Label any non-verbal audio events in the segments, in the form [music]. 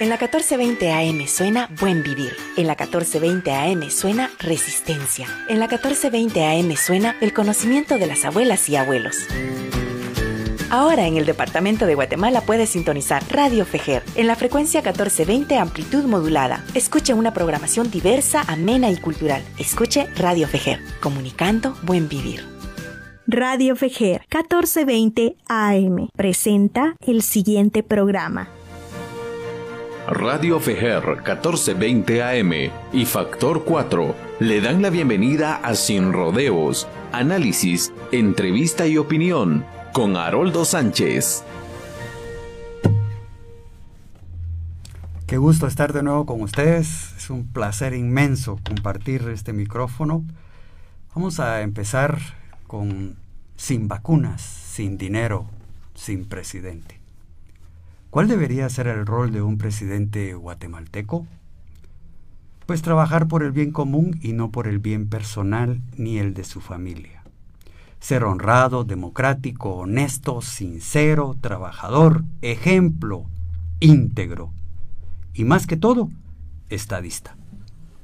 En la 1420 AM suena Buen Vivir. En la 1420 AM suena Resistencia. En la 1420 AM suena el conocimiento de las abuelas y abuelos. Ahora en el departamento de Guatemala puedes sintonizar Radio Fejer en la frecuencia 1420 amplitud modulada. Escuche una programación diversa, amena y cultural. Escuche Radio Fejer, comunicando buen vivir. Radio Fejer 1420 AM presenta el siguiente programa. Radio Fejer 1420 AM y Factor 4 le dan la bienvenida a Sin Rodeos, análisis, entrevista y opinión con Haroldo Sánchez. Qué gusto estar de nuevo con ustedes. Es un placer inmenso compartir este micrófono. Vamos a empezar con sin vacunas, sin dinero, sin presidente. ¿Cuál debería ser el rol de un presidente guatemalteco? Pues trabajar por el bien común y no por el bien personal ni el de su familia ser honrado, democrático, honesto, sincero, trabajador, ejemplo, íntegro y más que todo, estadista.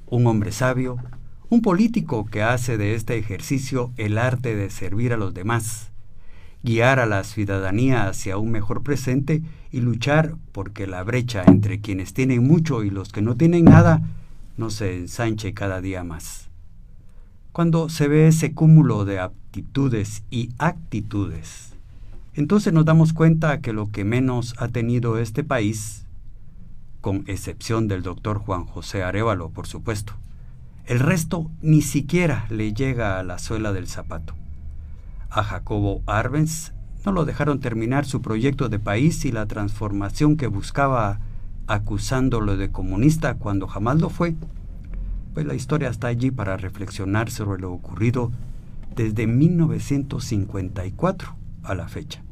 Un hombre sabio, un político que hace de este ejercicio el arte de servir a los demás, guiar a la ciudadanía hacia un mejor presente y luchar porque la brecha entre quienes tienen mucho y los que no tienen nada no se ensanche cada día más. Cuando se ve ese cúmulo de aptitudes y actitudes, entonces nos damos cuenta que lo que menos ha tenido este país, con excepción del doctor Juan José Arevalo, por supuesto, el resto ni siquiera le llega a la suela del zapato. A Jacobo Arbenz no lo dejaron terminar su proyecto de país y la transformación que buscaba acusándolo de comunista cuando jamás lo fue pues la historia está allí para reflexionar sobre lo ocurrido desde 1954 a la fecha.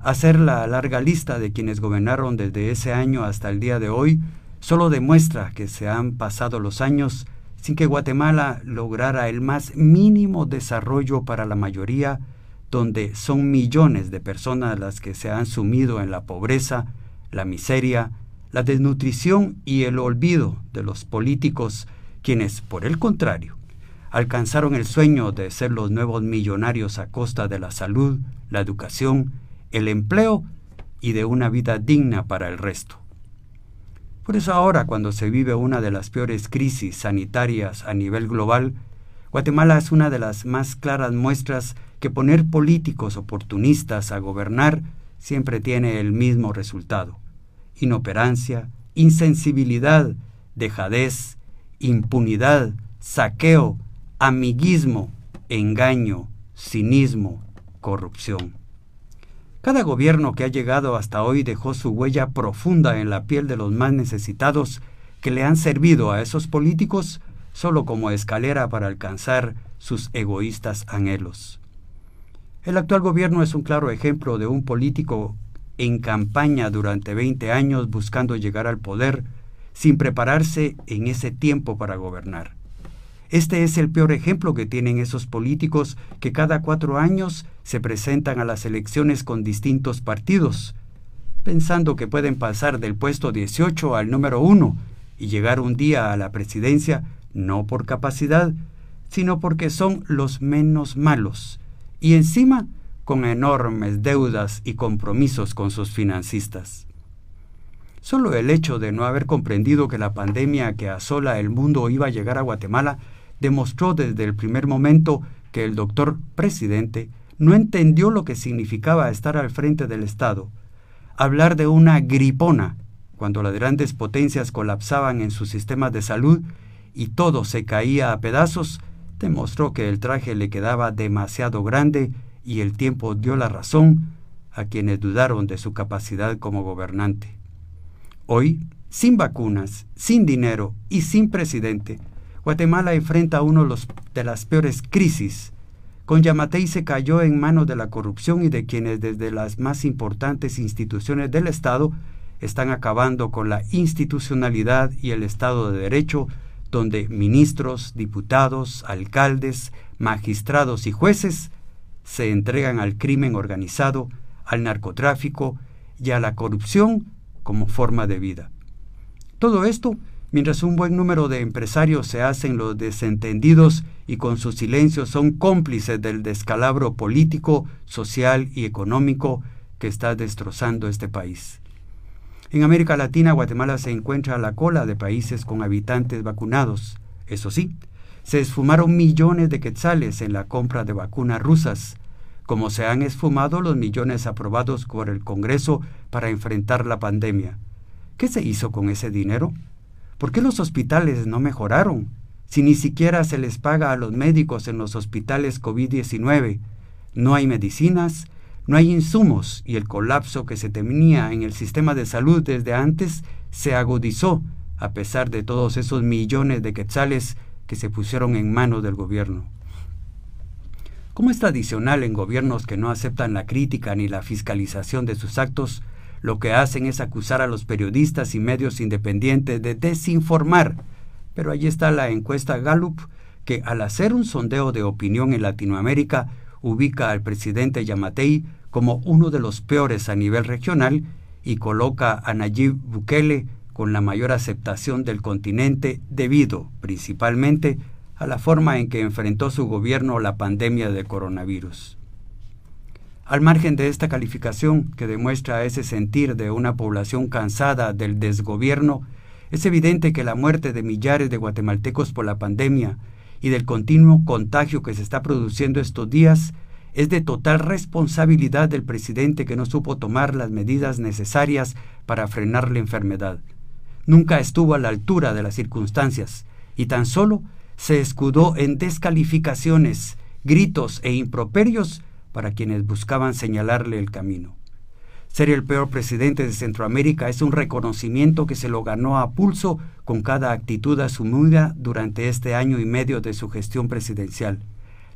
Hacer la larga lista de quienes gobernaron desde ese año hasta el día de hoy solo demuestra que se han pasado los años sin que Guatemala lograra el más mínimo desarrollo para la mayoría, donde son millones de personas las que se han sumido en la pobreza, la miseria, la desnutrición y el olvido de los políticos, quienes, por el contrario, alcanzaron el sueño de ser los nuevos millonarios a costa de la salud, la educación, el empleo y de una vida digna para el resto. Por eso ahora, cuando se vive una de las peores crisis sanitarias a nivel global, Guatemala es una de las más claras muestras que poner políticos oportunistas a gobernar siempre tiene el mismo resultado inoperancia, insensibilidad, dejadez, impunidad, saqueo, amiguismo, engaño, cinismo, corrupción. Cada gobierno que ha llegado hasta hoy dejó su huella profunda en la piel de los más necesitados que le han servido a esos políticos solo como escalera para alcanzar sus egoístas anhelos. El actual gobierno es un claro ejemplo de un político en campaña durante 20 años buscando llegar al poder sin prepararse en ese tiempo para gobernar. Este es el peor ejemplo que tienen esos políticos que cada cuatro años se presentan a las elecciones con distintos partidos, pensando que pueden pasar del puesto 18 al número 1 y llegar un día a la presidencia no por capacidad, sino porque son los menos malos, y encima con enormes deudas y compromisos con sus financistas. Solo el hecho de no haber comprendido que la pandemia que asola el mundo iba a llegar a Guatemala demostró desde el primer momento que el doctor presidente no entendió lo que significaba estar al frente del Estado. Hablar de una gripona cuando las grandes potencias colapsaban en sus sistemas de salud y todo se caía a pedazos, demostró que el traje le quedaba demasiado grande y el tiempo dio la razón a quienes dudaron de su capacidad como gobernante. Hoy, sin vacunas, sin dinero y sin presidente, Guatemala enfrenta uno de las peores crisis. Con Yamatei se cayó en manos de la corrupción y de quienes desde las más importantes instituciones del Estado están acabando con la institucionalidad y el Estado de Derecho, donde ministros, diputados, alcaldes, magistrados y jueces se entregan al crimen organizado, al narcotráfico y a la corrupción como forma de vida. Todo esto mientras un buen número de empresarios se hacen los desentendidos y con su silencio son cómplices del descalabro político, social y económico que está destrozando este país. En América Latina, Guatemala se encuentra a la cola de países con habitantes vacunados. Eso sí, se esfumaron millones de quetzales en la compra de vacunas rusas, como se han esfumado los millones aprobados por el Congreso para enfrentar la pandemia. ¿Qué se hizo con ese dinero? ¿Por qué los hospitales no mejoraron? Si ni siquiera se les paga a los médicos en los hospitales COVID-19, no hay medicinas, no hay insumos y el colapso que se temía en el sistema de salud desde antes se agudizó a pesar de todos esos millones de quetzales que se pusieron en manos del gobierno. Como es tradicional en gobiernos que no aceptan la crítica ni la fiscalización de sus actos, lo que hacen es acusar a los periodistas y medios independientes de desinformar. Pero allí está la encuesta Gallup, que al hacer un sondeo de opinión en Latinoamérica, ubica al presidente Yamatei como uno de los peores a nivel regional y coloca a Nayib Bukele con la mayor aceptación del continente debido, principalmente, a la forma en que enfrentó su gobierno la pandemia de coronavirus. Al margen de esta calificación, que demuestra ese sentir de una población cansada del desgobierno, es evidente que la muerte de millares de guatemaltecos por la pandemia y del continuo contagio que se está produciendo estos días es de total responsabilidad del presidente que no supo tomar las medidas necesarias para frenar la enfermedad. Nunca estuvo a la altura de las circunstancias y tan solo se escudó en descalificaciones, gritos e improperios para quienes buscaban señalarle el camino. Ser el peor presidente de Centroamérica es un reconocimiento que se lo ganó a pulso con cada actitud asumida durante este año y medio de su gestión presidencial,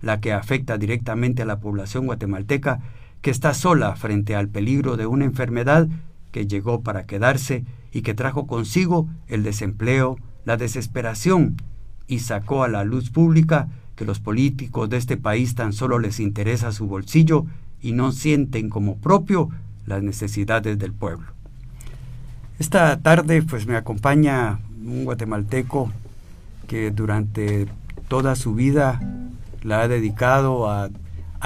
la que afecta directamente a la población guatemalteca que está sola frente al peligro de una enfermedad que llegó para quedarse y que trajo consigo el desempleo, la desesperación y sacó a la luz pública que los políticos de este país tan solo les interesa su bolsillo y no sienten como propio las necesidades del pueblo. Esta tarde pues me acompaña un guatemalteco que durante toda su vida la ha dedicado a,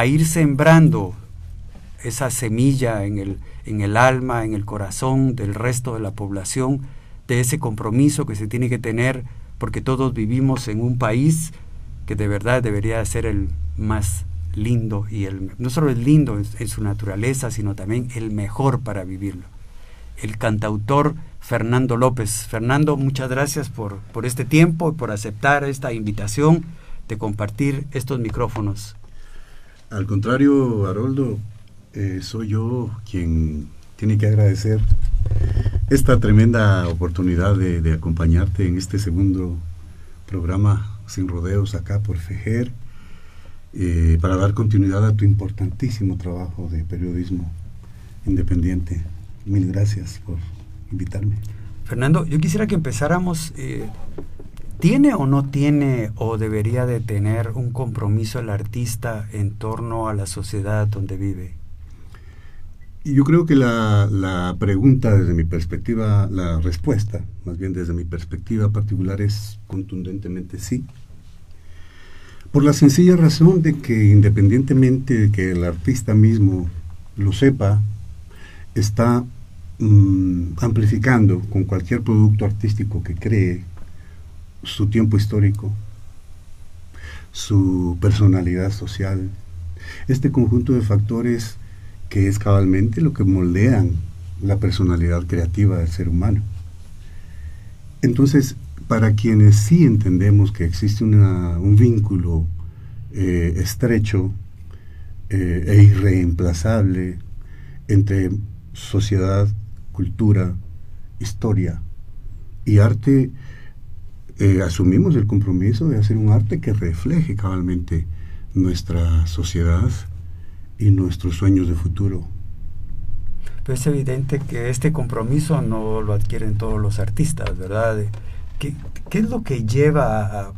ir sembrando esa semilla en el alma, en el corazón del resto de la población, de ese compromiso que se tiene que tener porque todos vivimos en un país que de verdad debería ser el más lindo y el no solo el lindo en, su naturaleza, sino también el mejor para vivirlo. El cantautor Fernando López. Fernando, muchas gracias por, por este tiempo y por aceptar esta invitación de compartir estos micrófonos. Al contrario, Haroldo, eh, soy yo quien tiene que agradecer esta tremenda oportunidad de, de acompañarte en este segundo programa sin rodeos acá por Fejer, eh, para dar continuidad a tu importantísimo trabajo de periodismo independiente. Mil gracias por invitarme. Fernando, yo quisiera que empezáramos, eh, ¿tiene o no tiene o debería de tener un compromiso el artista en torno a la sociedad donde vive? Yo creo que la, la, pregunta desde mi perspectiva, la respuesta, más bien desde mi perspectiva particular, es contundentemente sí. Por la sencilla razón de que independientemente de que el artista mismo lo sepa, está mm, amplificando con cualquier producto artístico que cree su tiempo histórico, su personalidad social, este conjunto de factores que es cabalmente lo que moldean la personalidad creativa del ser humano. Entonces, para quienes sí entendemos que existe un vínculo eh, estrecho eh, e irreemplazable entre sociedad, cultura, historia y arte, eh, asumimos el compromiso de hacer un arte que refleje cabalmente nuestra sociedad, y nuestros sueños de futuro. Pero es evidente que este compromiso no lo adquieren todos los artistas, ¿verdad? ¿Qué, qué es lo que lleva a,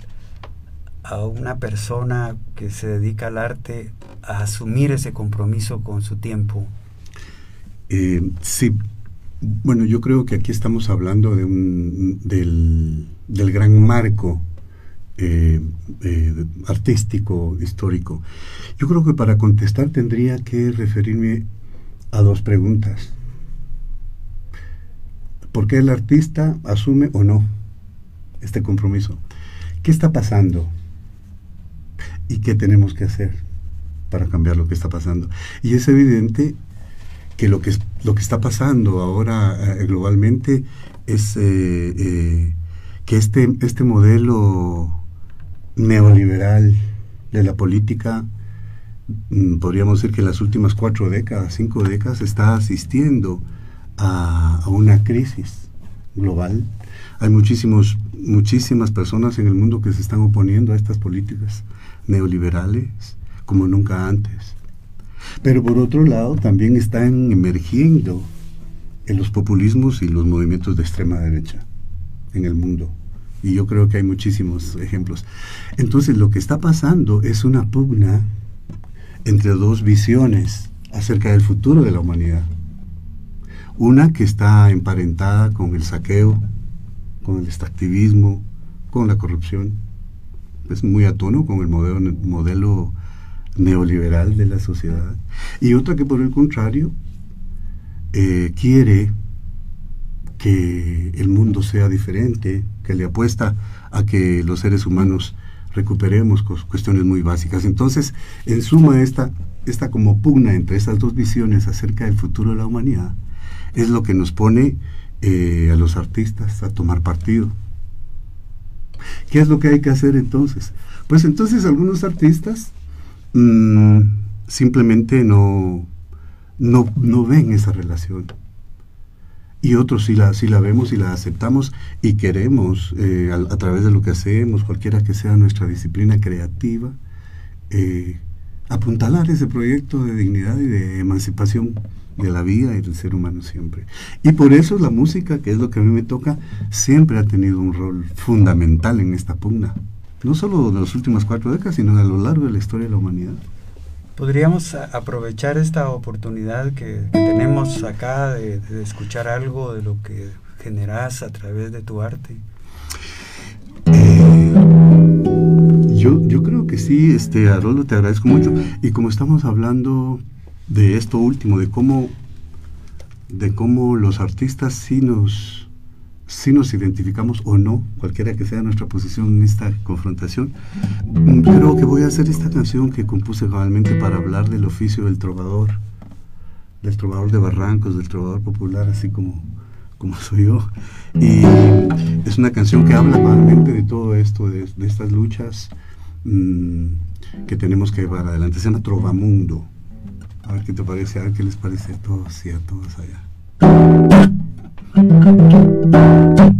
a, una persona que se dedica al arte a asumir ese compromiso con su tiempo? Eh, sí, Bueno, yo creo que aquí estamos hablando de un, del, gran marco eh, eh, artístico, histórico. Yo creo que para contestar tendría que referirme a dos preguntas. ¿Por qué el artista asume o no este compromiso? ¿Qué está pasando? ¿Y qué tenemos que hacer para cambiar lo que está pasando? Y es evidente que lo que, lo que está pasando ahora eh, globalmente es que este, este modelo neoliberal de la política, mm, podríamos decir que en las últimas cuatro décadas, cinco décadas, está asistiendo a, una crisis global. Hay muchísimos, muchísimas personas en el mundo que se están oponiendo a estas políticas neoliberales como nunca antes. Pero por otro lado, también están emergiendo en los populismos y los movimientos de extrema derecha en el mundo. Y yo creo que hay muchísimos ejemplos. Entonces, lo que está pasando es una pugna entre dos visiones acerca del futuro de la humanidad. Una que está emparentada con el saqueo, con el extractivismo, con la corrupción. Es muy a tono con el modelo, neoliberal de la sociedad, y otra que por el contrario eh, quiere que el mundo sea diferente, que le apuesta a que los seres humanos recuperemos cuestiones muy básicas. Entonces, en suma, esta, esta como pugna entre esas dos visiones acerca del futuro de la humanidad es lo que nos pone eh, a los artistas a tomar partido. ¿Qué es lo que hay que hacer entonces? Pues entonces algunos artistas Mm, simplemente no, no, ven esa relación. Y otros sí la, sí la vemos y la aceptamos y queremos, eh, a, través de lo que hacemos, cualquiera que sea nuestra disciplina creativa, eh, apuntalar ese proyecto de dignidad y de emancipación de la vida y del ser humano siempre. Y por eso la música, que es lo que a mí me toca, siempre ha tenido un rol fundamental en esta pugna no solo de las últimas cuatro décadas, sino a lo largo de la historia de la humanidad. ¿Podríamos aprovechar esta oportunidad que, tenemos acá de, escuchar algo de lo que generas a través de tu arte? Eh, yo, yo creo que sí, este, Arolo, te agradezco mucho. Y como estamos hablando de esto último, de cómo, de cómo los artistas sí nos si nos identificamos o no, cualquiera que sea nuestra posición en esta confrontación, creo que voy a hacer esta canción que compuse cabalmente para hablar del oficio del trovador, del trovador de barrancos, del trovador popular, así como, como soy yo. Y es una canción que habla cabalmente de todo esto, de, estas luchas mm, que tenemos que llevar adelante. Se llama Trovamundo. A ver qué te parece, a ver qué les parece a todos y a todas allá. Thank you.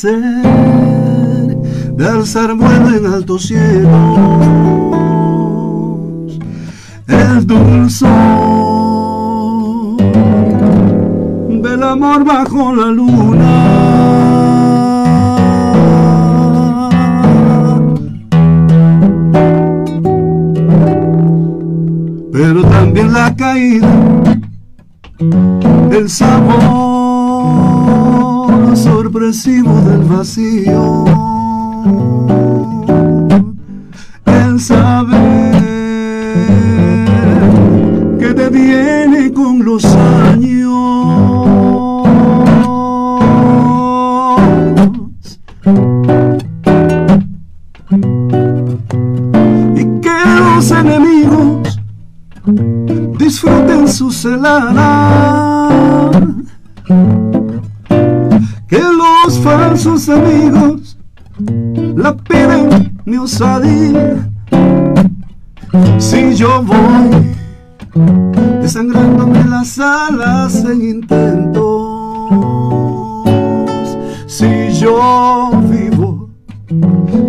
De alzar vuelo en altos cielos, el dulzor del amor bajo la luna. Pero también la caída, el sabor sorpresivo del vacío. El saber que te viene con los años. Y que los enemigos disfruten su celada Si yo voy desangrándome las alas en intentos, si yo vivo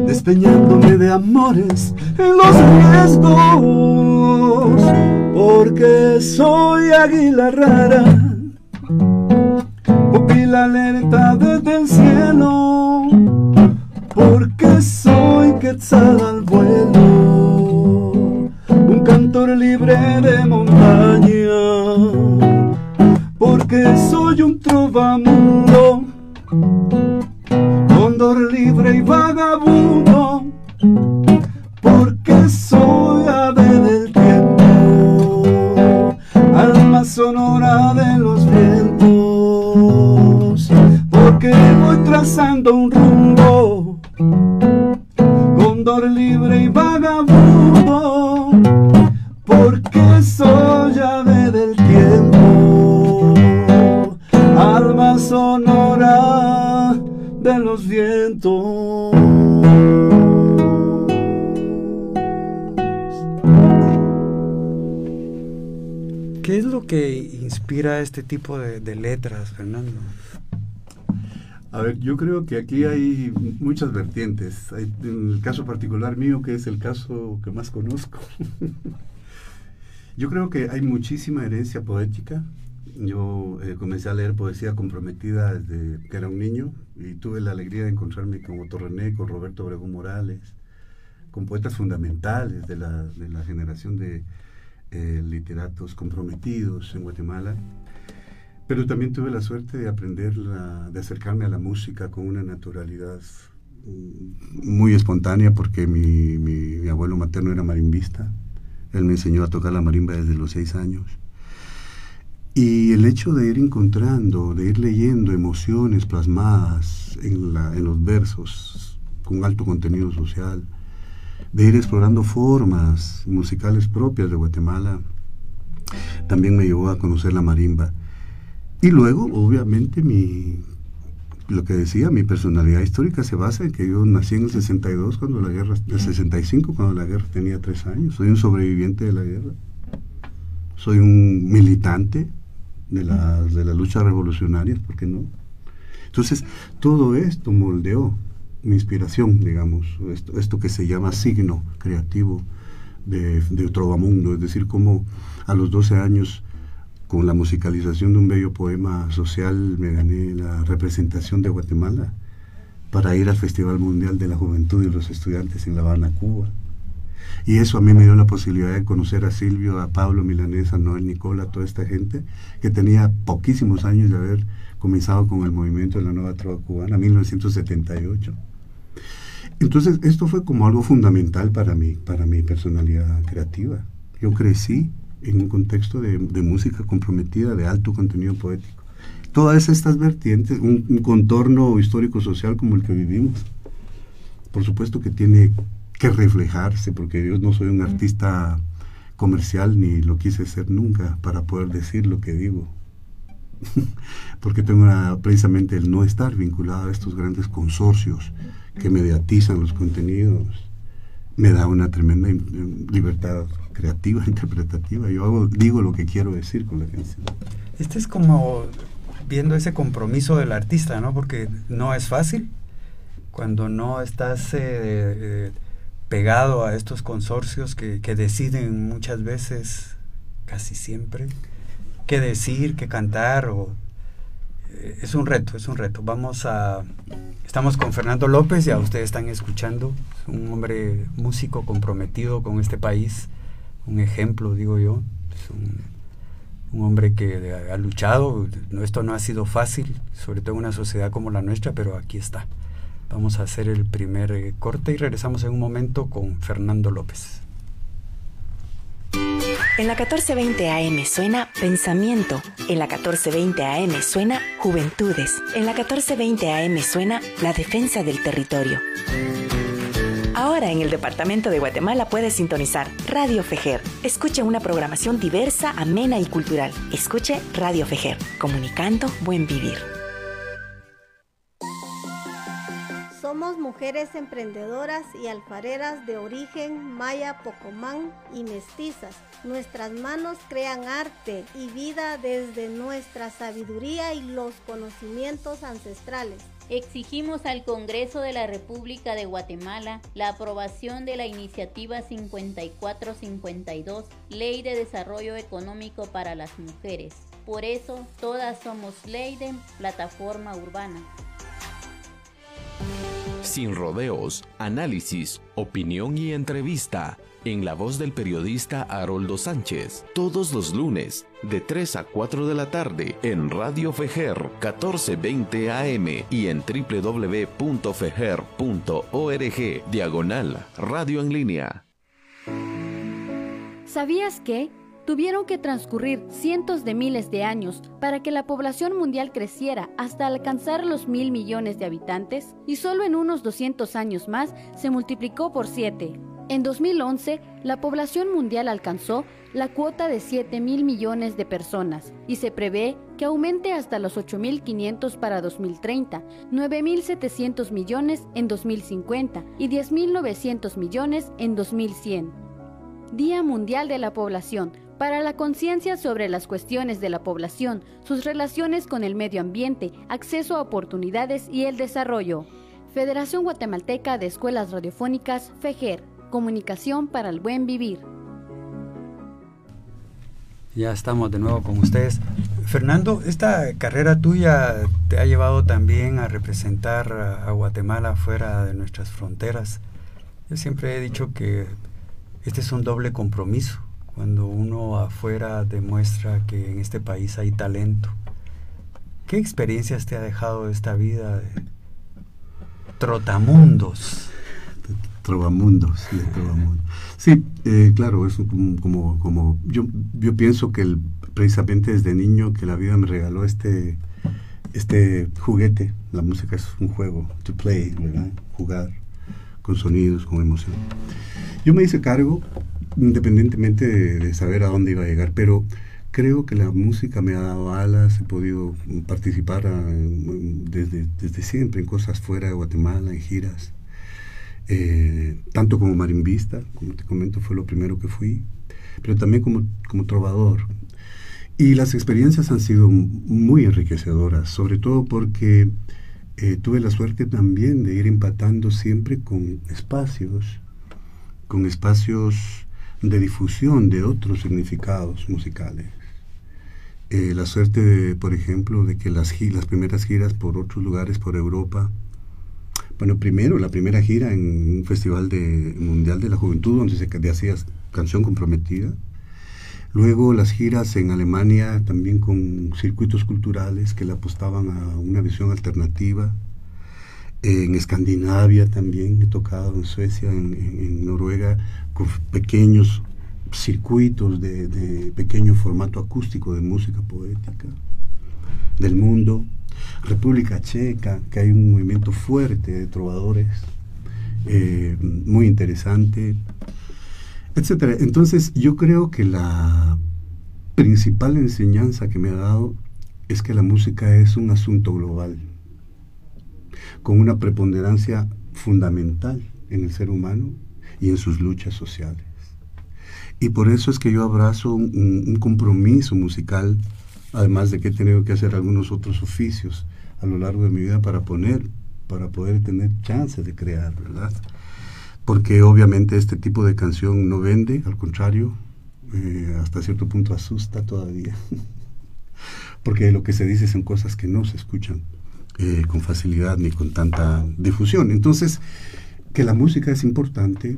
despeñándome de amores en los riesgos, porque soy águila rara, pupila alerta desde el cielo, porque soy quetzal al vuelo, un cantor libre de montaña, porque soy un trovamundo, cóndor libre y vagabundo, porque soy ave del tiempo, alma sonora de los vientos, porque voy trazando un rumbo, cóndor libre y vagabundo, porque soy ave del tiempo, alma sonora de los vientos. ¿Qué es lo que inspira este tipo de, de letras, Fernando? A ver, yo creo que aquí hay muchas vertientes. Hay, en el caso particular mío, que es el caso que más conozco, [laughs] yo creo que hay muchísima herencia poética. Yo eh, comencé a leer poesía comprometida desde que era un niño y tuve la alegría de encontrarme con Otto René, con Roberto Obregón Morales, con poetas fundamentales de la, de la generación de eh, literatos comprometidos en Guatemala. Pero también tuve la suerte de aprender, la- de acercarme a la música con una naturalidad mm, muy espontánea porque mi, mi- mi abuelo materno era marimbista. Él me enseñó a tocar la marimba desde los seis años. Y el hecho de ir encontrando, de ir leyendo emociones plasmadas en, la- en los versos con alto contenido social, de ir explorando formas musicales propias de Guatemala, también me llevó a conocer la marimba. Y luego, obviamente, mi, lo que decía, mi personalidad histórica se basa en que yo nací en el 62, cuando la guerra, el 65, cuando la guerra tenía tres años. Soy un sobreviviente de la guerra. Soy un militante de las de las luchas revolucionarias, ¿por qué no? Entonces, todo esto moldeó mi inspiración, digamos, esto, esto que se llama signo creativo de, de Trovamundo, es decir, como a los 12 años, con la musicalización de un bello poema social, me gané la representación de Guatemala para ir al Festival Mundial de la Juventud y los Estudiantes en La Habana, Cuba. Y eso a mí me dio la posibilidad de conocer a Silvio, a Pablo Milanés, a Noel Nicola, a toda esta gente que tenía poquísimos años de haber comenzado con el movimiento de la nueva trova cubana, 1978. Entonces, esto fue como algo fundamental para mí, para mi personalidad creativa. Yo crecí en un contexto de, de música comprometida, de alto contenido poético. Todas estas vertientes, un, un contorno histórico-social como el que vivimos, por supuesto que tiene que reflejarse, porque yo no soy un artista comercial ni lo quise ser nunca para poder decir lo que digo. [laughs] porque tengo una- precisamente el no estar vinculado a estos grandes consorcios que mediatizan los contenidos, me da una tremenda in- libertad creativa, [laughs] interpretativa. Yo hago- digo lo que quiero decir con la canción. Este es como viendo ese compromiso del artista, ¿no? Porque no es fácil cuando no estás eh, eh, pegado a estos consorcios que, que deciden muchas veces, casi siempre, qué decir, qué cantar. O, eh, es un reto, es un reto. Vamos a... Estamos con Fernando López, ya ustedes están escuchando, es un hombre músico comprometido con este país, un ejemplo, digo yo. Es un, un hombre que ha luchado. No, esto no ha sido fácil, sobre todo en una sociedad como la nuestra, pero aquí está. Vamos a hacer el primer eh, corte y regresamos en un momento con Fernando López. En la 1420 AM suena Pensamiento. En la 1420 AM suena Juventudes. En la 1420 AM suena La Defensa del Territorio. En el Departamento de Guatemala puedes sintonizar Radio Fejer. Escuche una programación diversa, amena y cultural. Escuche Radio Fejer, comunicando buen vivir. Somos mujeres emprendedoras y alfareras de origen maya, pocomán y mestizas. Nuestras manos crean arte y vida desde nuestra sabiduría y los conocimientos ancestrales. Exigimos al Congreso de la República de Guatemala la aprobación de la iniciativa 5452, Ley de Desarrollo Económico para las Mujeres. Por eso, todas somos Leiden, plataforma urbana. Sin rodeos, análisis, opinión y entrevista. En la voz del periodista Haroldo Sánchez. Todos los lunes, de 3 a 4 de la tarde, en Radio Fejer 1420 AM y en www.fejer.org, diagonal, radio en línea. ¿Sabías que? Tuvieron que transcurrir cientos de miles de años para que la población mundial creciera hasta alcanzar los mil millones de habitantes y solo en unos 200 años más se multiplicó por 7. En 2011, la población mundial alcanzó la cuota de 7 mil millones de personas y se prevé que aumente hasta los 8.500 para 2030, 9.700 millones en 2050 y 10.900 millones en 2100. Día Mundial de la Población para la conciencia sobre las cuestiones de la población, sus relaciones con el medio ambiente, acceso a oportunidades y el desarrollo. Federación Guatemalteca de Escuelas Radiofónicas, FEGER, Comunicación para el Buen Vivir. Ya estamos de nuevo con ustedes. Fernando, esta carrera tuya te ha llevado también a representar a Guatemala fuera de nuestras fronteras. Yo siempre he dicho que este es un doble compromiso cuando uno afuera demuestra que en este país hay talento. ¿Qué experiencias te ha dejado esta vida de trotamundos? Trovamundos, sí, trovamundos. Sí, eh, claro, es como, como, yo, yo pienso que precisamente desde niño que la vida me regaló este, este juguete, la música es un juego, to play, ¿verdad? Jugar con sonidos, con emoción. Yo me hice cargo independientemente de, saber a dónde iba a llegar, pero creo que la música me ha dado alas, he podido participar ah, desde, desde, siempre en cosas fuera de Guatemala, en giras, eh, tanto como marimbista, como te comento, fue lo primero que fui, pero también como, como trovador. Y las experiencias han sido muy enriquecedoras, sobre todo porque eh, tuve la suerte también de ir empatando siempre con espacios, con espacios de difusión de otros significados musicales. Eh, la suerte, por ejemplo, de que las, las primeras giras por otros lugares, por Europa, bueno, primero la primera gira en un festival de, mundial de la juventud donde se hacía canción comprometida, luego las giras en Alemania también con circuitos culturales que le apostaban a una visión alternativa, en Escandinavia también he tocado, en Suecia, en Noruega, con pequeños circuitos de, pequeño formato acústico de música poética del mundo. República Checa, que hay un movimiento fuerte de trovadores, eh, muy interesante, etcétera. Entonces yo creo que la principal enseñanza que me ha dado es que la música es un asunto global, con una preponderancia fundamental en el ser humano y en sus luchas sociales. Y por eso es que yo abrazo un, compromiso musical, además de que he tenido que hacer algunos otros oficios a lo largo de mi vida para poner, para poder tener chance de crear, ¿verdad? Porque obviamente este tipo de canción no vende, al contrario, eh, hasta cierto punto asusta todavía. [laughs] Porque lo que se dice son cosas que no se escuchan eh, con facilidad ni con tanta difusión. Entonces, que la música es importante,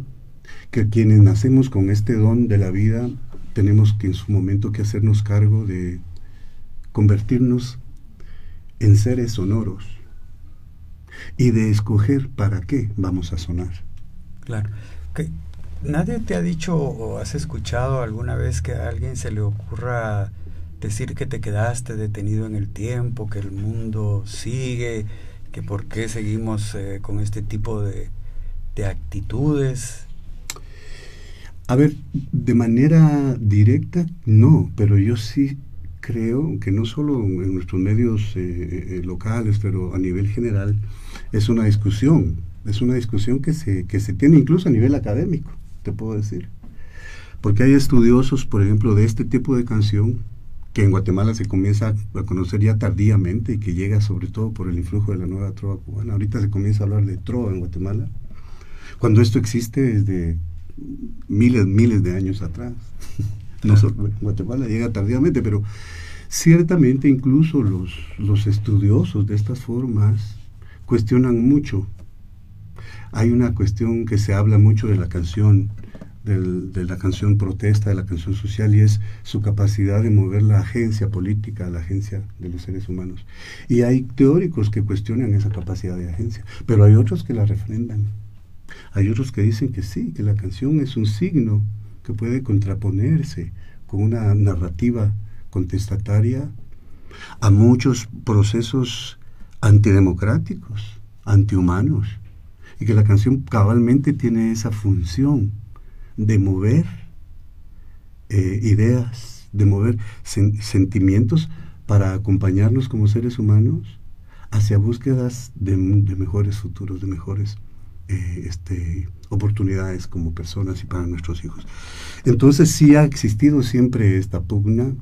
que quienes nacemos con este don de la vida tenemos que en su momento que hacernos cargo de convertirnos en seres sonoros y de escoger para qué vamos a sonar. Claro. Que ¿Nadie te ha dicho o has escuchado alguna vez que a alguien se le ocurra decir que te quedaste detenido en el tiempo, que el mundo sigue, que por qué seguimos eh, con este tipo de, de actitudes? A ver, de manera directa, no, pero yo sí creo que no solo en nuestros medios eh, eh, locales, pero a nivel general, es una discusión Es una discusión que se, que se tiene incluso a nivel académico, te puedo decir. Porque hay estudiosos, por ejemplo, de este tipo de canción que en Guatemala se comienza a conocer ya tardíamente y que llega sobre todo por el influjo de la nueva trova cubana. Ahorita se comienza a hablar de trova en Guatemala, cuando esto existe desde miles, miles de años atrás. [laughs] No Guatemala llega tardíamente, pero ciertamente incluso los, los estudiosos de estas formas cuestionan mucho. Hay una cuestión que se habla mucho de la canción de la canción protesta, de la canción social, y es su capacidad de mover la agencia política, la agencia de los seres humanos. Y hay teóricos que cuestionan esa capacidad de agencia, pero hay otros que la refrendan. Hay otros que dicen que sí, que la canción es un signo que puede contraponerse con una narrativa contestataria a muchos procesos antidemocráticos, antihumanos, y que la canción cabalmente tiene esa función de mover eh, ideas, de mover sentimientos para acompañarnos como seres humanos hacia búsquedas de, mejores futuros, de mejores eh, este, oportunidades como personas y para nuestros hijos. Entonces sí ha existido siempre esta pugna,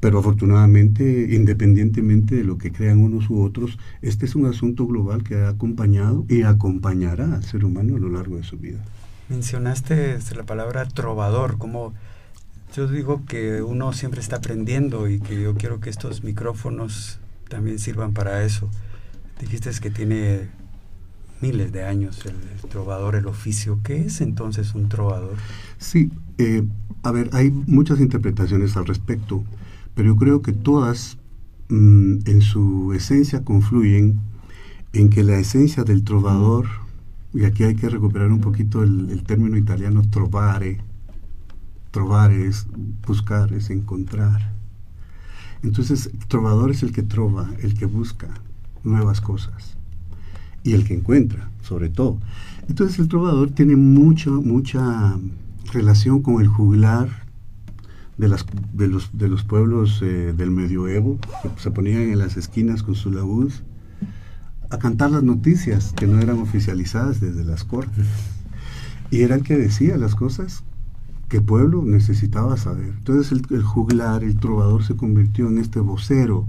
pero afortunadamente, independientemente de lo que crean unos u otros, este es un asunto global que ha acompañado y acompañará al ser humano a lo largo de su vida. Mencionaste este, la palabra trovador, como yo digo que uno siempre está aprendiendo y que yo quiero que estos micrófonos también sirvan para eso. Dijiste que tiene miles de años el, trovador, el oficio. ¿Qué es entonces un trovador? Sí, eh, a ver, hay muchas interpretaciones al respecto, pero yo creo que todas mm, en su esencia confluyen en que la esencia del trovador y aquí hay que recuperar un poquito el, término italiano trovare. Trovare es buscar, es encontrar. Entonces, trovador es el que trova, el que busca nuevas cosas y el que encuentra, sobre todo. Entonces, el trovador tiene mucha, mucha relación con el juglar de, las, de, los, de los pueblos eh, del medioevo, que se ponían en las esquinas con su laúd a cantar las noticias que no eran oficializadas desde las cortes. Y era el que decía las cosas que pueblo necesitaba saber. Entonces el, juglar, el trovador se convirtió en este vocero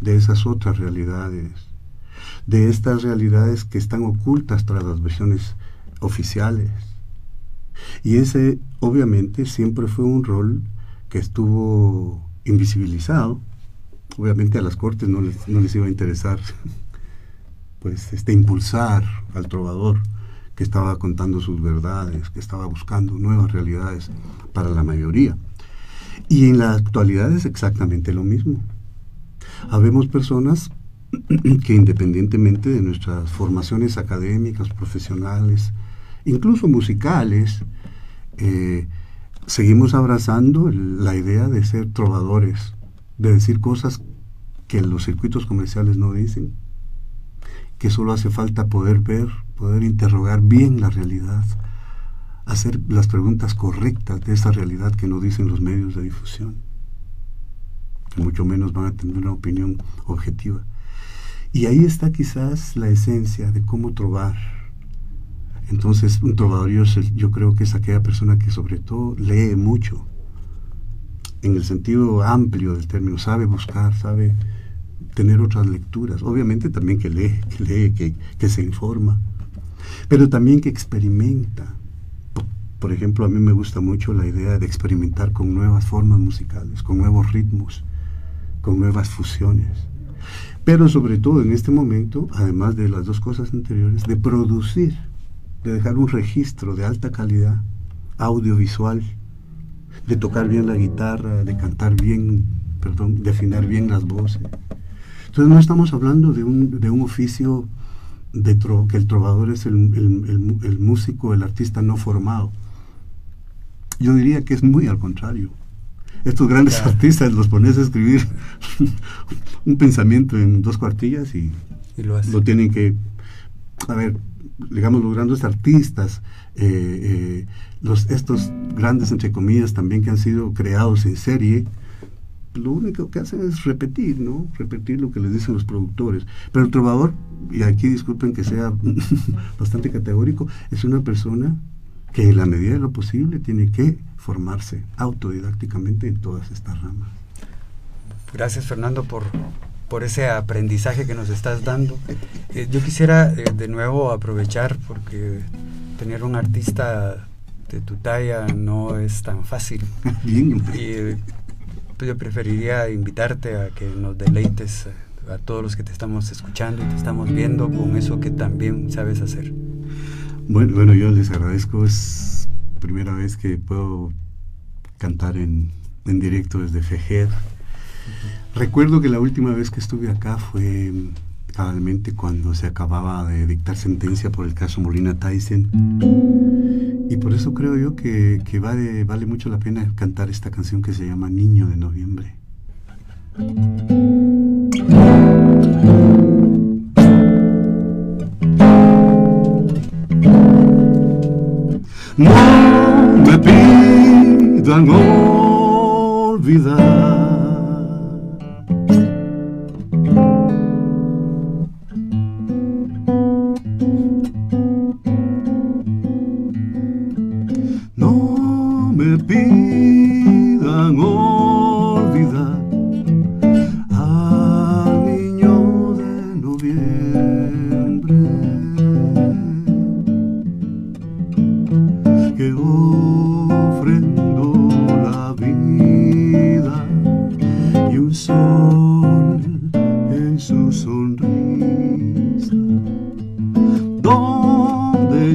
de esas otras realidades, de estas realidades que están ocultas tras las versiones oficiales. Y ese obviamente siempre fue un rol que estuvo invisibilizado. Obviamente a las cortes no les, no les iba a interesar [laughs] pues este impulsar al trovador que estaba contando sus verdades, que estaba buscando nuevas realidades para la mayoría. Y en la actualidad es exactamente lo mismo. Habemos personas [clears throat] que independientemente de nuestras formaciones académicas, profesionales, incluso musicales, eh, seguimos abrazando la idea de ser trovadores, de decir cosas que los circuitos comerciales no dicen, que solo hace falta poder ver, poder interrogar bien la realidad, hacer las preguntas correctas de esa realidad que no dicen los medios de difusión, que mucho menos van a tener una opinión objetiva. Y ahí está quizás la esencia de cómo trobar. Entonces, un trovador yo, yo creo que es aquella persona que sobre todo lee mucho, en el sentido amplio del término, sabe buscar, sabe tener otras lecturas. Obviamente también que lee, que lee, que, se informa, pero también que experimenta. Por ejemplo, a mí me gusta mucho la idea de experimentar con nuevas formas musicales, con nuevos ritmos, con nuevas fusiones. Pero sobre todo en este momento, además de las dos cosas anteriores, de producir, de dejar un registro de alta calidad, audiovisual, de tocar bien la guitarra, de cantar bien, perdón, de afinar bien las voces, entonces no estamos hablando de un, de un oficio que el trovador es el, músico, el artista no formado. Yo diría que es muy al contrario. Estos grandes artistas los pones a escribir [laughs] un pensamiento en dos cuartillas y, lo, lo, tienen que... A ver, digamos, los grandes artistas, eh, eh, los, estos grandes, entre comillas, también que han sido creados en serie, lo único que hacen es repetir, ¿no? Repetir lo que les dicen los productores. Pero el trovador, y aquí disculpen que sea [laughs] bastante categórico, es una persona que en la medida de lo posible tiene que formarse autodidácticamente en todas estas ramas. Gracias Fernando por, por ese aprendizaje que nos estás dando. Eh, yo quisiera eh, de nuevo aprovechar porque tener un artista de tu talla no es tan fácil. [laughs] Bien. Y, eh, pues yo preferiría invitarte a que nos deleites a todos los que te estamos escuchando y te estamos viendo con eso que también sabes hacer. Bueno, bueno, yo les agradezco. Es primera vez que puedo cantar en, en directo desde Fejer. Recuerdo que la última vez que estuve acá fue cabalmente cuando se acababa de dictar sentencia por el caso Molina Tyson. Y por eso creo yo que, que vale, vale mucho la pena cantar esta canción que se llama Niño de Noviembre. No me pidan olvidar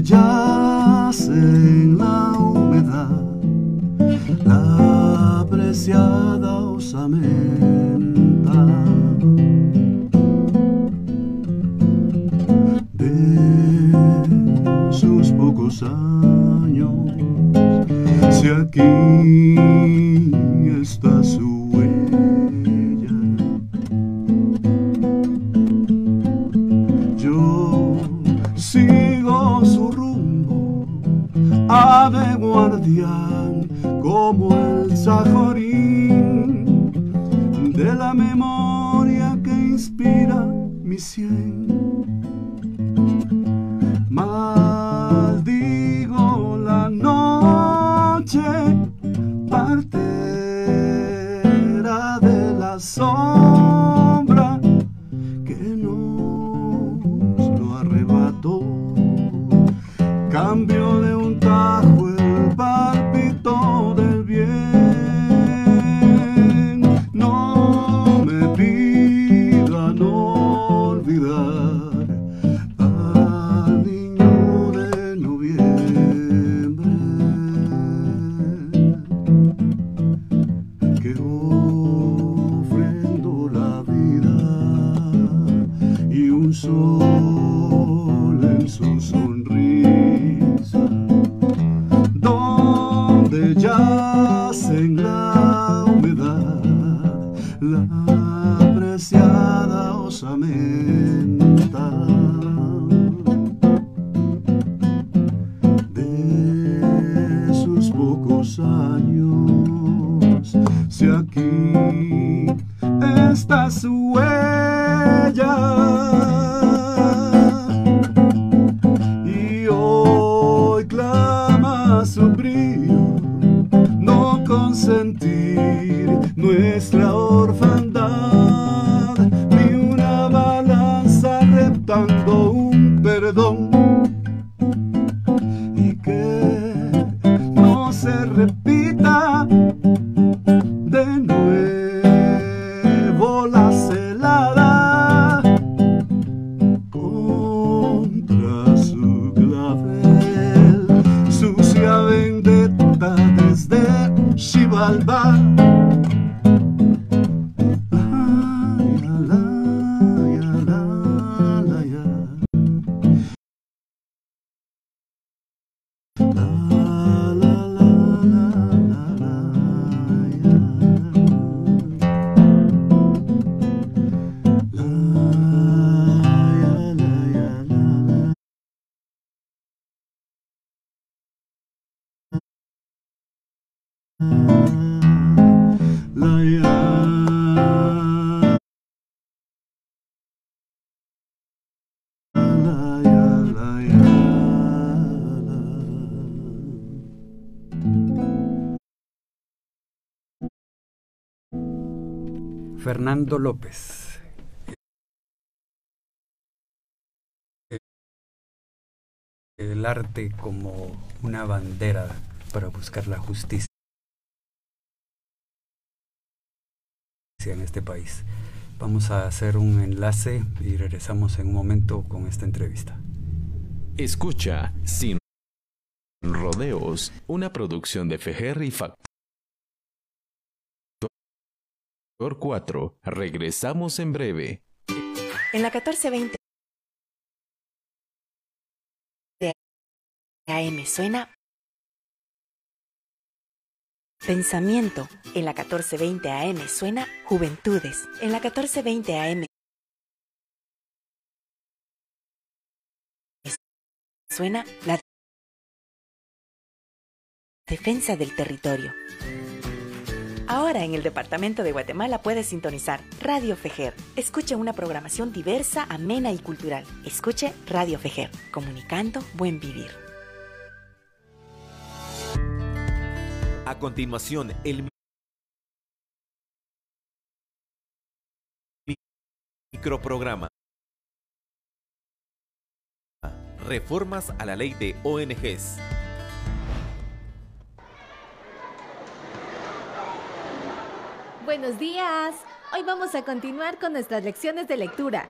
la, la, Fernando López. El arte como una bandera para buscar la justicia en este país. Vamos a hacer un enlace y regresamos en un momento con esta entrevista. Escucha Sin Rodeos, una producción de Fejer y Factor 4. Regresamos en breve. En la 1420 AM suena Pensamiento. En la 1420 AM suena Juventudes. En la 1420 AM suena la defensa del territorio. Ahora en el departamento de Guatemala puedes sintonizar Radio Fejer. Escuche una programación diversa, amena y cultural. Escuche Radio Fejer, comunicando buen vivir. A continuación, el microprograma. Reformas a la ley de ONGs. Buenos días. Hoy vamos a continuar con nuestras lecciones de lectura.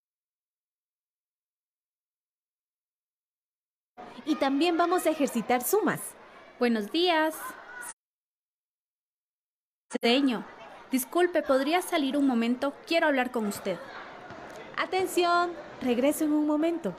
Y también vamos a ejercitar sumas. Buenos días. Señor, disculpe, ¿podría salir un momento? Quiero hablar con usted. Atención, regreso en un momento.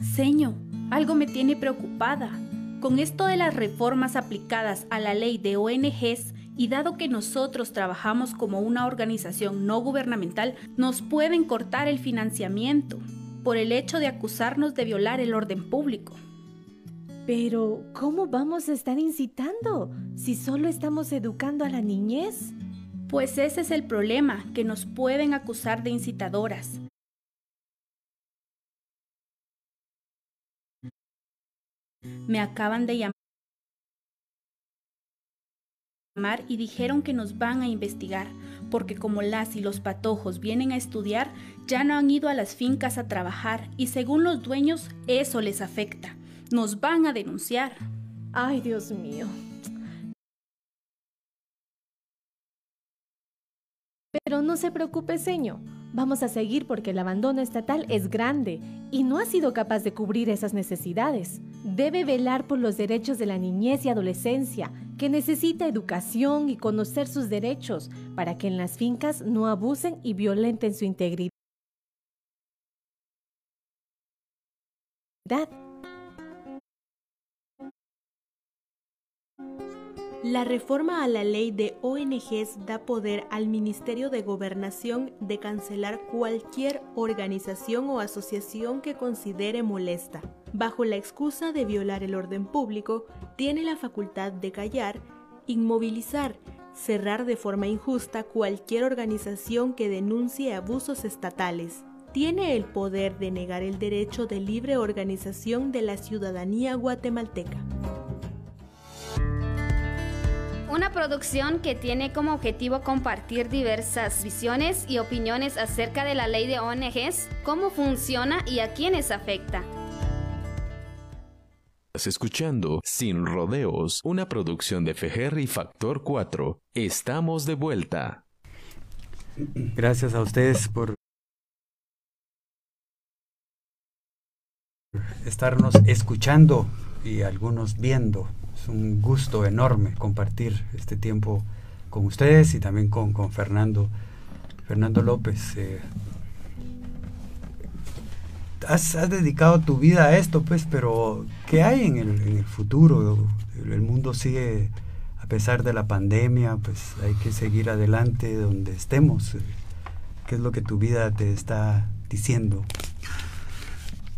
Señor, algo me tiene preocupada. Con esto de las reformas aplicadas a la ley de ONGs y dado que nosotros trabajamos como una organización no gubernamental, nos pueden cortar el financiamiento por el hecho de acusarnos de violar el orden público. Pero, ¿cómo vamos a estar incitando si solo estamos educando a la niñez? Pues ese es el problema, que nos pueden acusar de incitadoras. Me acaban de llamar y dijeron que nos van a investigar, porque como las y los patojos vienen a estudiar, ya no han ido a las fincas a trabajar y según los dueños eso les afecta. Nos van a denunciar. Ay, Dios mío. Pero no se preocupe, señor. Vamos a seguir porque el abandono estatal es grande y no ha sido capaz de cubrir esas necesidades. Debe velar por los derechos de la niñez y adolescencia, que necesita educación y conocer sus derechos para que en las fincas no abusen y violenten su integridad. La reforma a la ley de ONGs da poder al Ministerio de Gobernación de cancelar cualquier organización o asociación que considere molesta. Bajo la excusa de violar el orden público, tiene la facultad de callar, inmovilizar, cerrar de forma injusta cualquier organización que denuncie abusos estatales. Tiene el poder de negar el derecho de libre organización de la ciudadanía guatemalteca. Una producción que tiene como objetivo compartir diversas visiones y opiniones acerca de la ley de ONGs, cómo funciona y a quiénes afecta. Estás escuchando Sin Rodeos, una producción de Fejer y Factor 4. Estamos de vuelta. Gracias a ustedes por estarnos escuchando y algunos viendo. Es un gusto enorme compartir este tiempo con ustedes y también con, con Fernando, Fernando López. Eh, has, dedicado tu vida a esto, pues, pero ¿qué hay en el, en el futuro? El, el, mundo sigue, a pesar de la pandemia, pues hay que seguir adelante donde estemos. ¿Qué es lo que tu vida te está diciendo?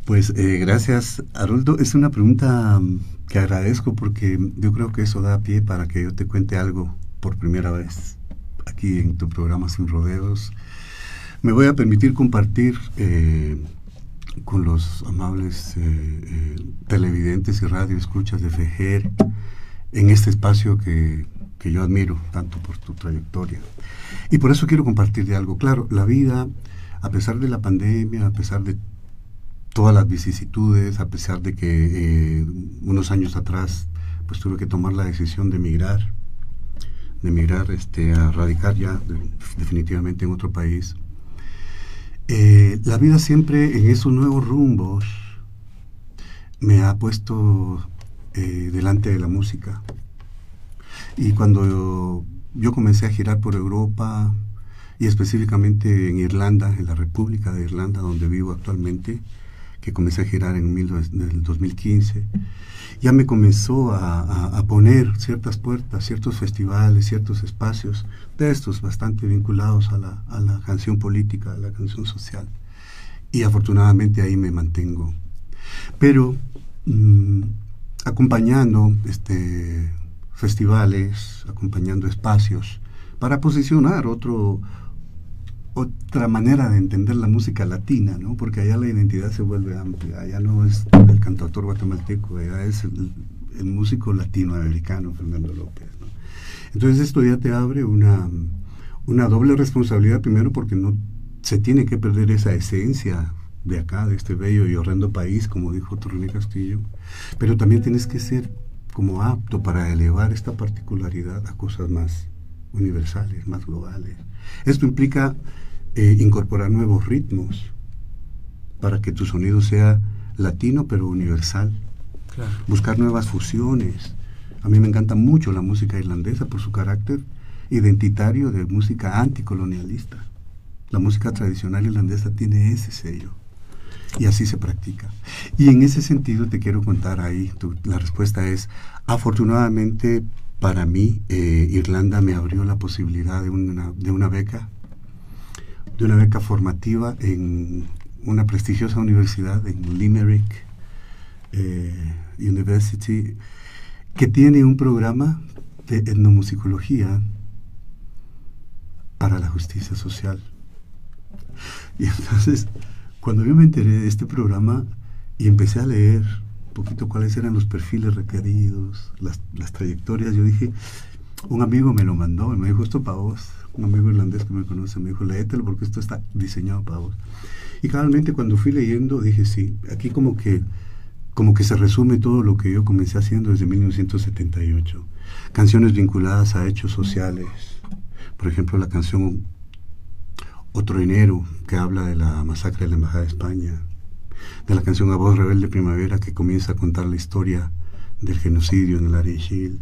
Pues eh, gracias, Haroldo. Es una pregunta que agradezco porque yo creo que eso da pie para que yo te cuente algo por primera vez aquí en tu programa Sin Rodeos. Me voy a permitir compartir eh, con los amables eh, eh, televidentes y radio escuchas de FEJER en este espacio que que yo admiro tanto por tu trayectoria. Y por eso quiero compartir de algo. Claro, la vida, a pesar de la pandemia, a pesar de todas las vicisitudes, a pesar de que eh, unos años atrás pues tuve que tomar la decisión de emigrar, de emigrar este, a radicar ya definitivamente en otro país. Eh, la vida siempre en esos nuevos rumbos me ha puesto eh, delante de la música. Y cuando yo, comencé a girar por Europa y específicamente en Irlanda, en la República de Irlanda, donde vivo actualmente, que comencé a girar en el 2015, ya me comenzó a, poner ciertas puertas, ciertos festivales, ciertos espacios, de estos bastante vinculados a la, a la canción política, a la canción social. Y afortunadamente ahí me mantengo. Pero mm, acompañando este, festivales, acompañando espacios, para posicionar otro, otra manera de entender la música latina, ¿no? porque allá la identidad se vuelve amplia, allá no es el cantautor guatemalteco, allá es el, músico latinoamericano Fernando López. Entonces esto ya te abre una, una doble responsabilidad, primero porque no se tiene que perder esa esencia de acá, de este bello y horrendo país, como dijo Torrené Castillo, pero también tienes que ser como apto para elevar esta particularidad a cosas más universales, más globales. Esto implica eh, incorporar nuevos ritmos para que tu sonido sea latino pero universal. Buscar nuevas fusiones. A mí me encanta mucho la música irlandesa por su carácter identitario de música anticolonialista. La música tradicional irlandesa tiene ese sello y así se practica. Y en ese sentido te quiero contar ahí, la respuesta es, afortunadamente para mí, eh, Irlanda me abrió la posibilidad de una, de una beca, de una beca formativa en una prestigiosa universidad en Limerick eh, University, que tiene un programa de etnomusicología para la justicia social. Y entonces, cuando yo me enteré de este programa y empecé a leer poquito cuáles eran los perfiles requeridos, las, las trayectorias. Yo dije, un amigo me lo mandó me dijo, esto para vos. Un amigo irlandés que me conoce me dijo, léetelo porque esto está diseñado para vos. Y cabalmente cuando fui leyendo dije, sí, aquí como que, como que se resume todo lo que yo comencé haciendo desde 1978. Canciones vinculadas a hechos sociales. Por ejemplo, la canción Otro Enero, que habla de la masacre de la Embajada de España de la canción A Voz Rebelde Primavera que comienza a contar la historia del genocidio en el área de Chile.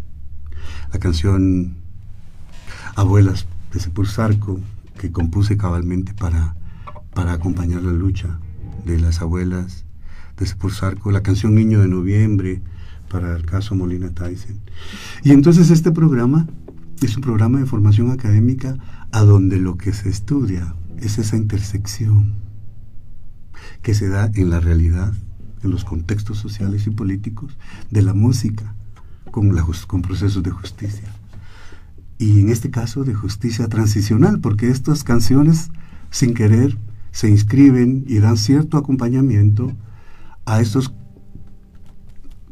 La canción Abuelas de Sepur Sarco que compuse cabalmente para, para acompañar la lucha de las abuelas de Sepur Sarco. La canción Niño de Noviembre para el caso Molina Tyson. Y entonces este programa es un programa de formación académica a donde lo que se estudia es esa intersección que se da en la realidad, en los contextos sociales y políticos de la música con, procesos de justicia. Y en este caso de justicia transicional, porque estas canciones sin querer se inscriben y dan cierto acompañamiento a estos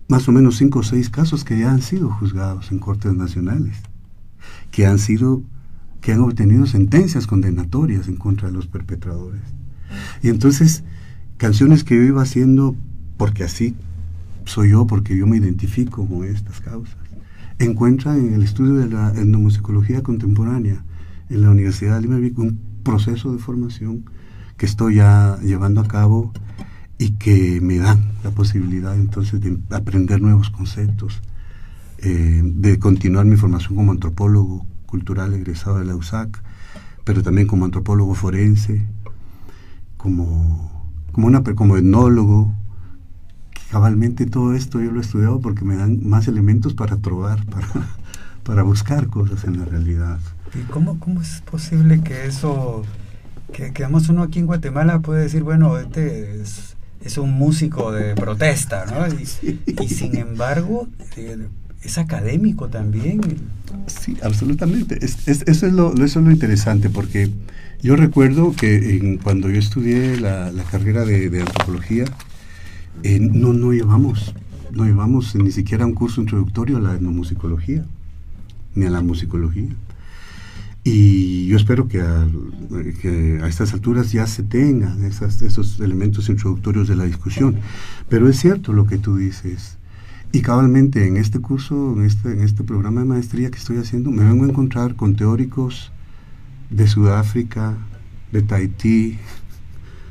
más o menos cinco o seis casos que ya han sido juzgados en cortes nacionales, que han sido, que han obtenido sentencias condenatorias en contra de los perpetradores. Y entonces canciones que yo iba haciendo porque así soy yo, porque yo me identifico con estas causas. Encuentra en el estudio de la etnomusicología contemporánea en la Universidad de Limerick un proceso de formación que estoy ya llevando a cabo y que me dan la posibilidad entonces de aprender nuevos conceptos, eh, de continuar mi formación como antropólogo cultural egresado de la USAC, pero también como antropólogo forense, como como, una, como etnólogo, cabalmente todo esto yo lo he estudiado porque me dan más elementos para trobar, [laughs] para, para buscar cosas en la realidad. ¿Y cómo, cómo es posible que eso, que, que uno aquí en Guatemala puede decir, bueno, este es, es un músico de protesta, ¿no? Y, [laughs] sin embargo, eh, es académico también. Sí, absolutamente. Es, eso, es lo, eso es lo interesante porque yo recuerdo que cuando yo estudié la, carrera de, antropología, eh, no, no llevamos, no llevamos ni siquiera un curso introductorio a la etnomusicología. ni a la musicología. Y yo espero que a, que a estas alturas ya se tengan esos elementos introductorios de la discusión. Pero es cierto lo que tú dices. Y cabalmente en este curso, en este, en este programa de maestría que estoy haciendo, me vengo a encontrar con teóricos de Sudáfrica, de Tahití,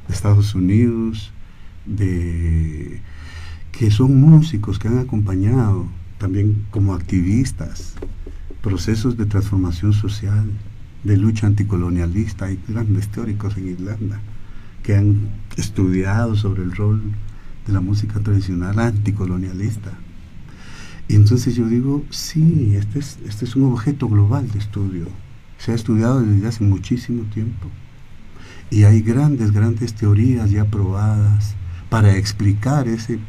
de Estados Unidos, de que son músicos que han acompañado también como activistas procesos de transformación social, de lucha anticolonialista. Hay grandes teóricos en Irlanda que han estudiado sobre el rol de la música tradicional anticolonialista. Y entonces yo digo, sí, este es, este es un objeto global de estudio. Se ha estudiado desde hace muchísimo tiempo. Y hay grandes, grandes teorías ya probadas para explicar ese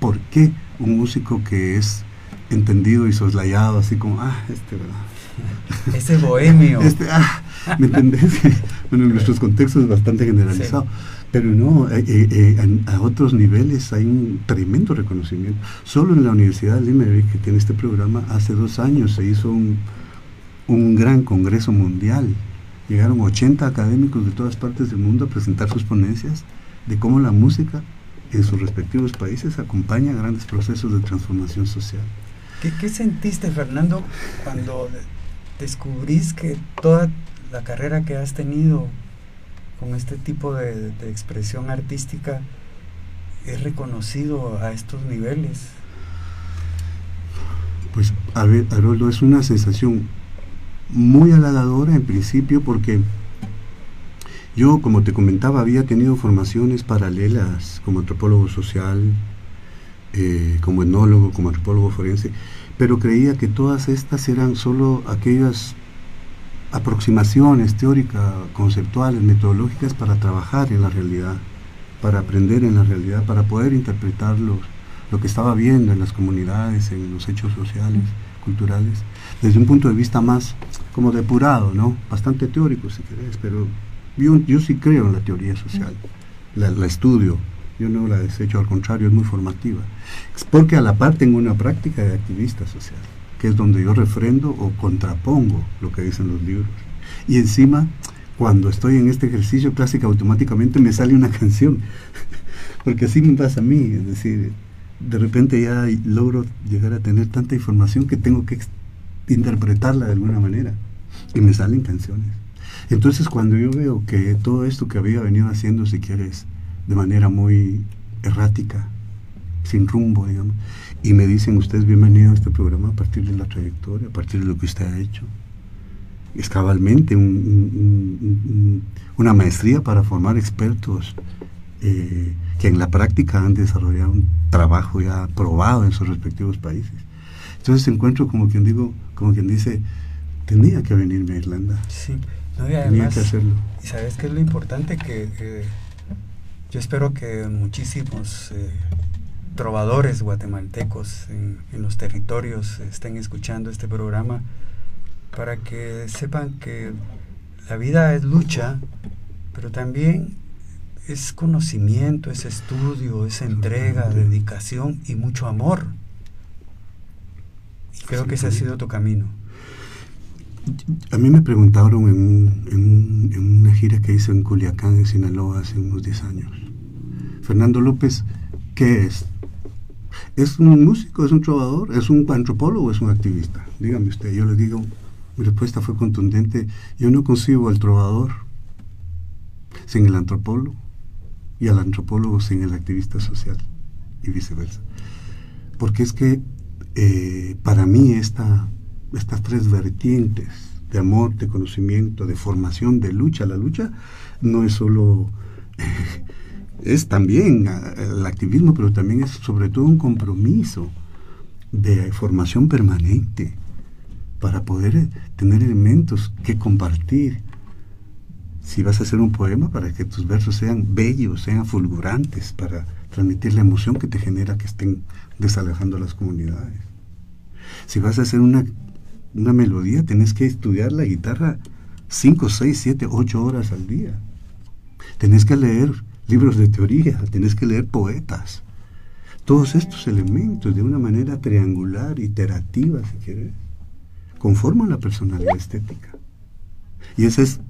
por qué un músico que es entendido y soslayado, así como, ah, este, ¿verdad? [laughs] Ese bohemio. Este, ah, ¿Me entendés? [laughs] bueno, en nuestros contextos es bastante generalizado. Pero no, eh, eh, eh, a, otros niveles hay un tremendo reconocimiento. Solo en la Universidad de Limerick, que tiene este programa, hace dos años se hizo un, un gran congreso mundial. Llegaron 80 académicos de todas partes del mundo a presentar sus ponencias de cómo la música en sus respectivos países acompaña grandes procesos de transformación social. ¿Qué, sentiste, Fernando, cuando descubrís que toda la carrera que has tenido con este tipo de, expresión artística es reconocido a estos niveles? Pues, a ver, Haroldo, es una sensación muy halagadora en principio porque yo, como te comentaba, había tenido formaciones paralelas como antropólogo social, eh, como etnólogo, como antropólogo forense, pero creía que todas estas eran solo aquellas aproximaciones teóricas, conceptuales, metodológicas para trabajar en la realidad, para aprender en la realidad, para poder interpretar lo que estaba viendo en las comunidades, en los hechos sociales, culturales, desde un punto de vista más como depurado, ¿no? Bastante teórico, si querés, pero yo, yo sí creo en la teoría social, la, la estudio, yo no la desecho, al contrario, es muy formativa. Es porque a la par tengo una práctica de activista social, que es donde yo refrendo o contrapongo lo que dicen los libros. Y encima, cuando estoy en este ejercicio clásico, automáticamente me sale una [laughs] canción, porque así me pasa a mí, es decir, de repente ya logro llegar a tener tanta información que tengo que interpretarla de alguna manera, y me salen canciones. Entonces cuando yo veo que todo esto que había venido haciendo, si quieres, de manera muy errática, sin rumbo, digamos. Y me dicen, usted es bienvenido a este programa a partir de la trayectoria, a partir de lo que usted ha hecho. Es cabalmente una maestría para formar expertos eh, que en la práctica han desarrollado un trabajo ya probado en sus respectivos países. Entonces encuentro como quien digo, como quien dice, tenía que venirme a Irlanda. Sí, tenía que hacerlo. Y sabes qué es lo importante que eh, yo espero que muchísimos eh, trovadores guatemaltecos en, los territorios estén escuchando este programa para que sepan que la vida es lucha, pero también es conocimiento, es estudio, es entrega, dedicación y mucho amor. Y creo que ese ha sido tu camino. A mí me preguntaron en, en, una gira que hice en Culiacán, en Sinaloa, hace unos 10 años. Fernando López, ¿qué es? ¿Es un músico, es un trovador, es un antropólogo, es un activista? Dígame usted, yo le digo, mi respuesta fue contundente, yo no concibo al trovador sin el antropólogo y al antropólogo sin el activista social y viceversa. Porque es que eh, para mí esta estas tres vertientes de amor, de conocimiento, de formación, de lucha. La lucha no es solo, [laughs] es también ah, el activismo, pero también es sobre todo un compromiso de formación permanente para poder tener elementos que compartir. Si vas a hacer un poema, para que tus versos sean bellos, sean fulgurantes, para transmitir la emoción que te genera que estén desalejando las comunidades. Si vas a hacer una una melodía, tenés que estudiar la guitarra 5, 6, 7, 8 horas al día. Tenés que leer libros de teoría, tenés que leer poetas. Todos estos elementos de una manera triangular, iterativa, si quieres, conforman la personalidad estética. Y ese es,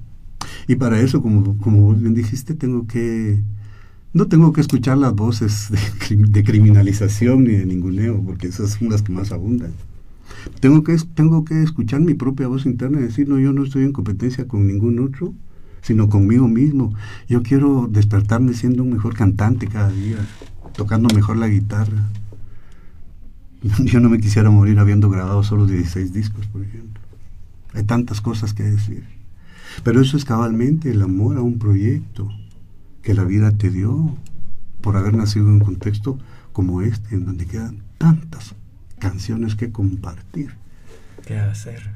y para eso, como, como bien dijiste, tengo que, no tengo que escuchar las voces de, de criminalización ni de ninguneo, porque esas son las que más abundan. Tengo que, tengo que escuchar mi propia voz interna y decir, no, yo no estoy en competencia con ningún otro, sino conmigo mismo. Yo quiero despertarme siendo un mejor cantante cada día, tocando mejor la guitarra. [laughs] Yo no me quisiera morir habiendo grabado solo 16 discos, por ejemplo. Hay tantas cosas que decir. Pero eso es cabalmente el amor a un proyecto que la vida te dio por haber nacido en un contexto como este, en donde quedan tantas canciones que compartir. ¿Qué hacer?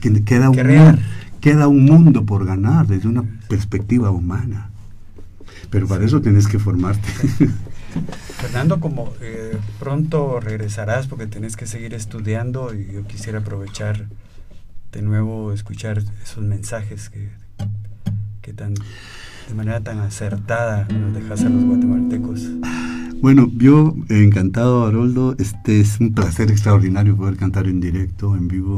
Que queda, un queda un mundo por ganar desde una perspectiva humana. Pero para eso tienes que formarte. [laughs] Fernando, como eh, pronto regresarás porque tenés que seguir estudiando y yo quisiera aprovechar de nuevo escuchar esos mensajes que, que tan, de manera tan acertada nos dejas a los guatemaltecos. Bueno, yo encantado, Haroldo. Este es un placer extraordinario poder cantar en directo, en vivo.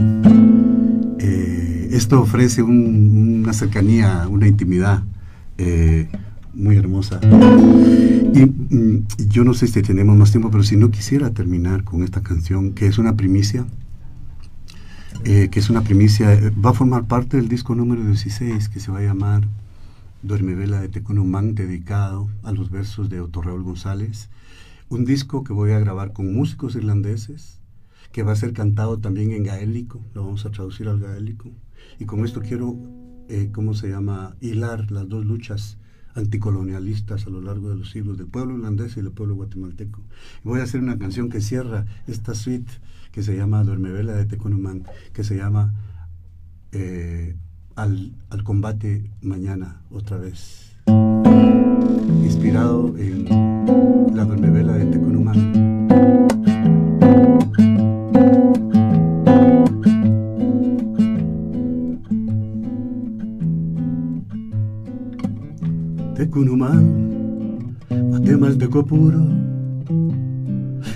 Eh, esto ofrece una cercanía, una intimidad eh, muy hermosa. Y, mm, yo no sé si tenemos más tiempo, pero si no quisiera terminar con esta canción, que es una primicia, eh, que es una primicia, va a formar parte del disco número 16, que se va a llamar Duerme Vela de Tecunumán, dedicado a los versos de Otto Raúl González. Un disco que voy a grabar con músicos irlandeses, que va a ser cantado también en gaélico, lo vamos a traducir al gaélico. Y con esto quiero, eh, ¿cómo se llama?, hilar las dos luchas anticolonialistas a lo largo de los siglos del pueblo irlandés y del pueblo guatemalteco. Voy a hacer una canción que cierra esta suite que se llama Duerme Vela de Tecunumán, que se llama eh, al, al combate mañana otra vez. Inspirado en la Vela de Tecunumán. Tecunumán, matemalteco puro,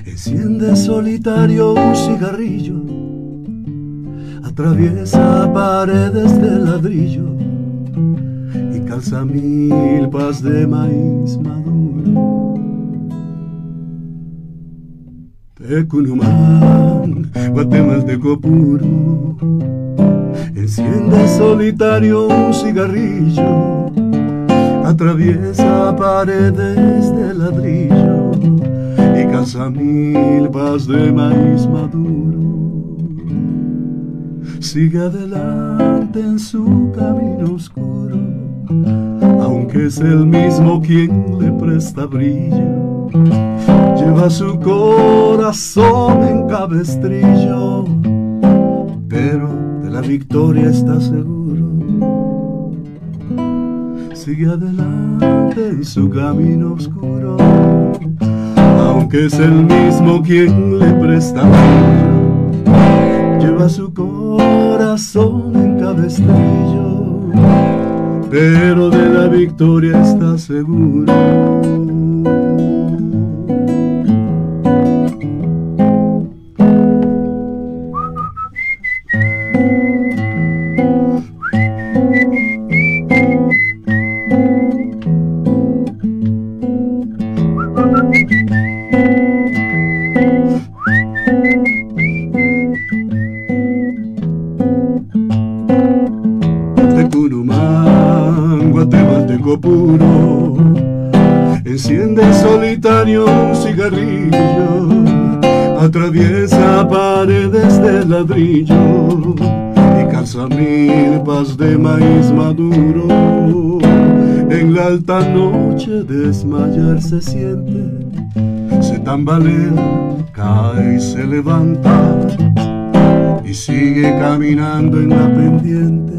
enciende solitario un cigarrillo atraviesa paredes de ladrillo y calza milpas de maíz maduro. Tecunumán, guatemalteco puro, enciende solitario un cigarrillo, atraviesa paredes de ladrillo y calza milpas de maíz maduro sigue adelante en su camino oscuro, aunque es el mismo quien le presta brillo. Lleva su corazón en cabestrillo, pero de la victoria está seguro. Sigue adelante en su camino oscuro, aunque es el mismo quien le presta brillo lleva su corazón en cabestrillo, pero de la victoria está seguro. Ladrillo y calza milpas de maíz maduro. En la alta noche desmayar se siente, se tambalea, cae y se levanta y sigue caminando en la pendiente.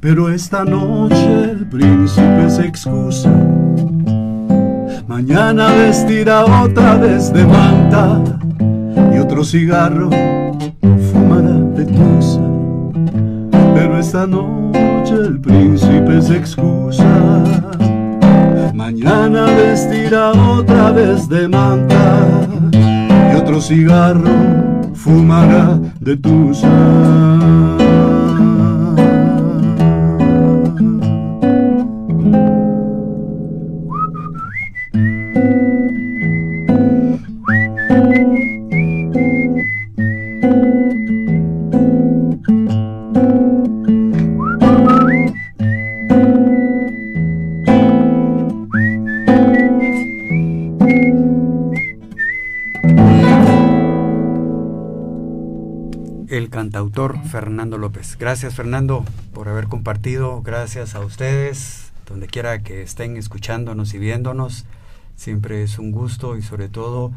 Pero esta noche el príncipe se excusa Mañana vestirá otra vez de manta otro cigarro fumará de tusa. Pero esta noche el príncipe se excusa. Mañana vestirá otra vez de manta y otro cigarro fumará de tu Fernando López. Gracias Fernando por haber compartido, gracias a ustedes, donde quiera que estén escuchándonos y viéndonos, siempre es un gusto y sobre todo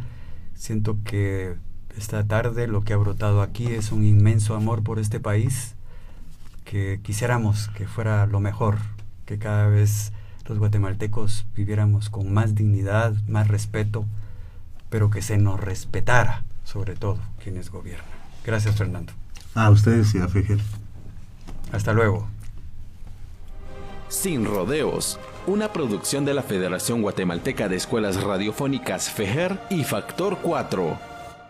siento que esta tarde lo que ha brotado aquí es un inmenso amor por este país, que quisiéramos que fuera lo mejor, que cada vez los guatemaltecos viviéramos con más dignidad, más respeto, pero que se nos respetara, sobre todo, quienes gobiernan. Gracias, Fernando. A ustedes y a Fejer. Hasta luego. Sin rodeos, una producción de la Federación Guatemalteca de Escuelas Radiofónicas FEJER y Factor 4.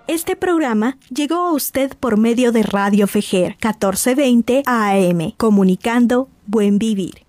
Este programa llegó a usted por medio de Radio Fejer 1420 AM, comunicando Buen Vivir.